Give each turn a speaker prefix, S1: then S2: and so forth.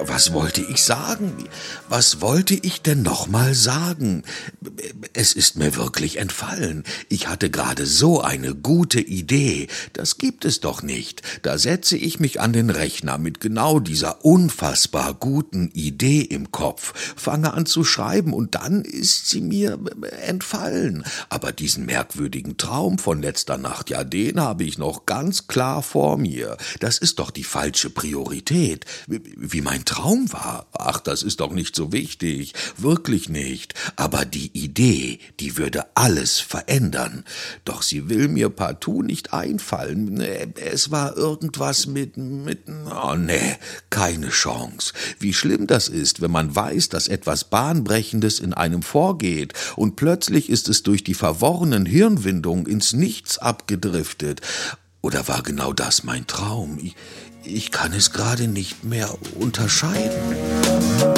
S1: Was wollte ich sagen? Was wollte ich denn noch mal sagen? Es ist mir wirklich entfallen. Ich hatte gerade so eine gute Idee. Das gibt es doch nicht. Da setze ich mich an den Rechner mit genau dieser unfassbar guten Idee im Kopf, fange an zu schreiben und dann ist sie mir entfallen. Aber diesen merkwürdigen Traum von letzter Nacht, ja, den habe ich noch ganz klar vor mir. Das ist doch die falsche Priorität. Wie mein Traum war. Ach, das ist doch nicht so wichtig. Wirklich nicht. Aber die Idee, die würde alles verändern. Doch sie will mir partout nicht einfallen. Es war irgendwas mit, mit, oh nee, keine Chance. Wie schlimm das ist, wenn man weiß, dass etwas Bahnbrechendes in einem vorgeht und plötzlich ist es durch die verworrenen Hirnwindungen ins Nichts abgedriftet. Oder war genau das mein Traum? Ich, ich kann es gerade nicht mehr unterscheiden.